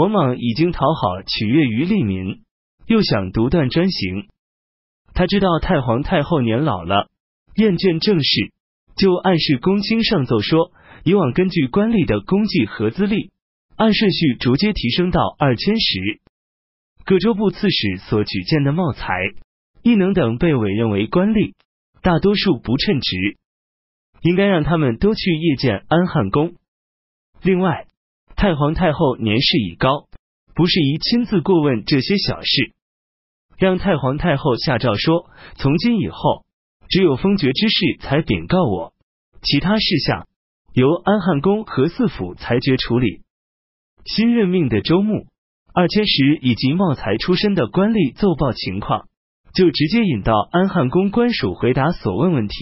王莽已经讨好取悦于利民，又想独断专行。他知道太皇太后年老了，厌倦政事，就暗示公卿上奏说，以往根据官吏的功绩和资历，按顺序逐阶提升到二千石。各州部刺史所举荐的茂才、异能等被委任为官吏，大多数不称职，应该让他们都去谒见安汉宫。另外，太皇太后年事已高，不适宜亲自过问这些小事，让太皇太后下诏说：从今以后，只有封爵之事才禀告我，其他事项由安汉公和四府裁决处理。新任命的周穆。二千石以及茂才出身的官吏奏报情况，就直接引到安汉公官署回答所问问题。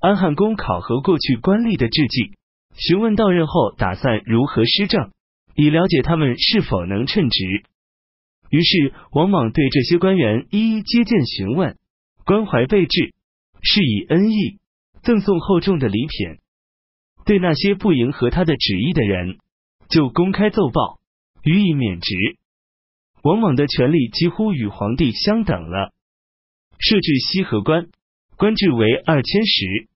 安汉公考核过去官吏的事迹，询问到任后打算如何施政，以了解他们是否能称职。于是王莽对这些官员一一接见询问，关怀备至，是以恩义，赠送厚重的礼品。对那些不迎合他的旨意的人，就公开奏报。予以免职，王莽的权力几乎与皇帝相等了。设置西河官，官至为二千石。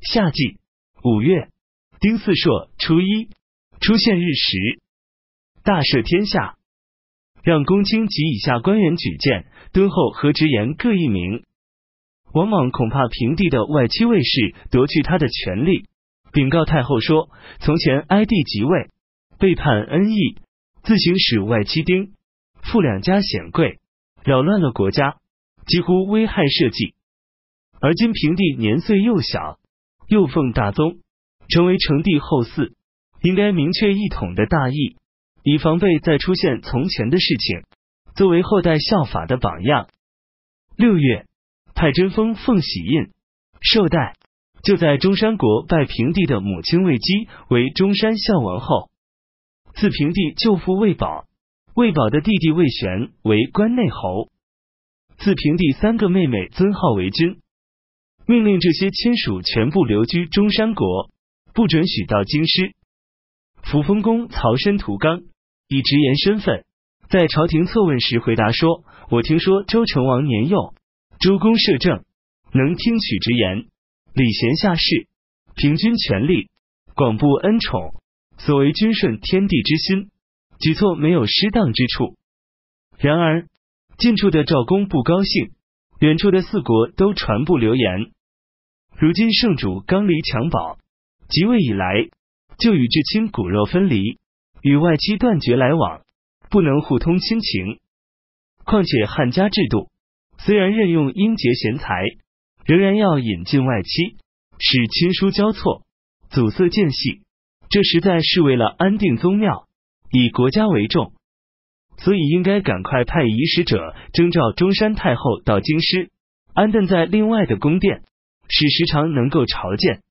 夏季五月丁巳朔初一出现日食，大赦天下，让公卿及以下官员举荐、敦厚和直言各一名。王莽恐怕平地的外戚卫士夺去他的权力，禀告太后说：从前哀帝即位，背叛恩义。自行使外戚丁傅两家显贵，扰乱了国家，几乎危害社稷。而今平帝年岁幼小，又奉大宗，成为成帝后嗣，应该明确一统的大义，以防备再出现从前的事情，作为后代效法的榜样。六月，派真封奉玺印寿代，就在中山国拜平帝的母亲魏姬为中山孝王后。自平帝舅父魏宝，魏宝的弟弟魏玄为关内侯。自平帝三个妹妹尊号为君，命令这些亲属全部留居中山国，不准许到京师。扶风公曹申屠刚以直言身份，在朝廷测问时回答说：“我听说周成王年幼，周公摄政，能听取直言，礼贤下士，平均权力，广布恩宠。”所为君顺天地之心，举措没有失当之处。然而近处的赵公不高兴，远处的四国都传布流言。如今圣主刚离襁褓，即位以来就与至亲骨肉分离，与外戚断绝来往，不能互通亲情。况且汉家制度虽然任用英杰贤才，仍然要引进外戚，使亲疏交错，阻塞间隙。这实在是为了安定宗庙，以国家为重，所以应该赶快派仪使者征召中山太后到京师，安顿在另外的宫殿，使时常能够朝见。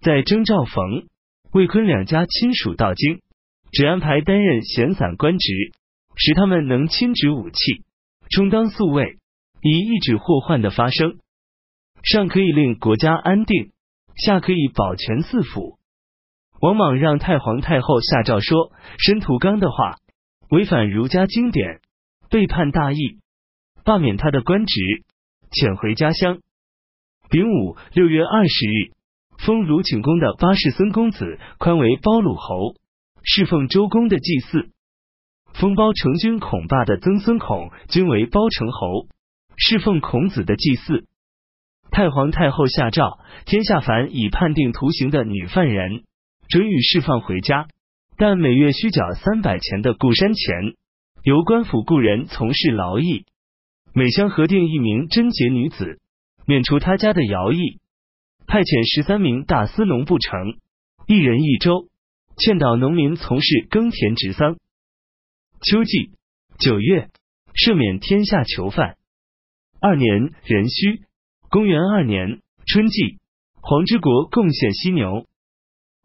在征召冯、魏坤两家亲属到京，只安排担任闲散官职，使他们能亲执武器，充当宿卫，以抑制祸患的发生。上可以令国家安定，下可以保全四府。王莽让太皇太后下诏说：申屠刚的话违反儒家经典，背叛大义，罢免他的官职，遣回家乡。丙午六月二十日，封鲁景公的八世孙公子宽为包鲁侯，侍奉周公的祭祀；封包成君孔霸的曾孙孔均为包成侯，侍奉孔子的祭祀。太皇太后下诏，天下凡已判定徒刑的女犯人。准予释放回家，但每月需缴三百钱的固山钱，由官府雇人从事劳役。每乡核定一名贞洁女子，免除他家的徭役。派遣十三名大司农部成，一人一州，劝导农民从事耕田植桑。秋季九月，赦免天下囚犯。二年壬戌，公元二年春季，黄之国贡献犀牛。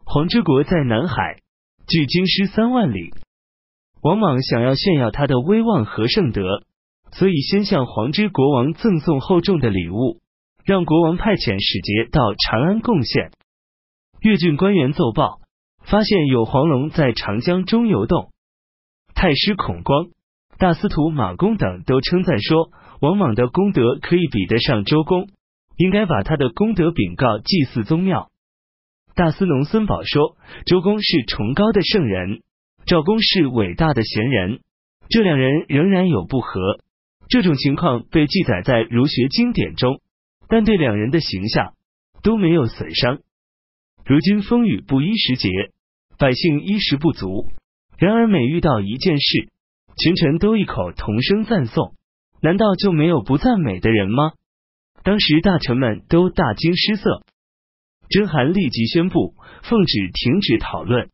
黄之国在南海，距京师三万里。王莽想要炫耀他的威望和圣德，所以先向黄之国王赠送厚重的礼物，让国王派遣使节到长安贡献。越郡官员奏报，发现有黄龙在长江中游动，太师孔光、大司徒马公等都称赞说，王莽的功德可以比得上周公，应该把他的功德禀告祭祀宗庙。大司农孙宝说，周公是崇高的圣人，赵公是伟大的贤人，这两人仍然有不和。这种情况被记载在儒学经典中，但对两人的形象都没有损伤。如今风雨不一时节，百姓衣食不足，然而每遇到一件事，群臣都异口同声赞颂，难道就没有不赞美的人吗？当时大臣们都大惊失色。甄邯立即宣布奉旨停止讨论。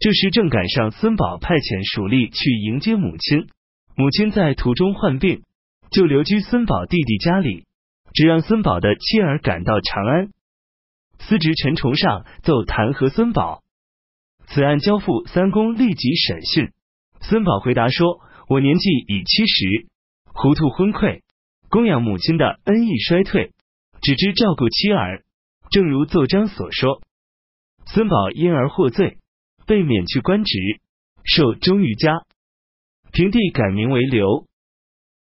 这时正赶上孙宝派遣属吏去迎接母亲，母亲在途中患病，就留居孙宝弟弟家里，只让孙宝的妻儿赶到长安。司职陈崇尚奏弹劾孙宝，此案交付三公立即审讯。孙宝回答说：“我年纪已七十，糊涂昏聩，供养母亲的恩义衰退，只知照顾妻儿。”正如奏章所说，孙宝因而获罪，被免去官职，受忠于家。平帝改名为刘，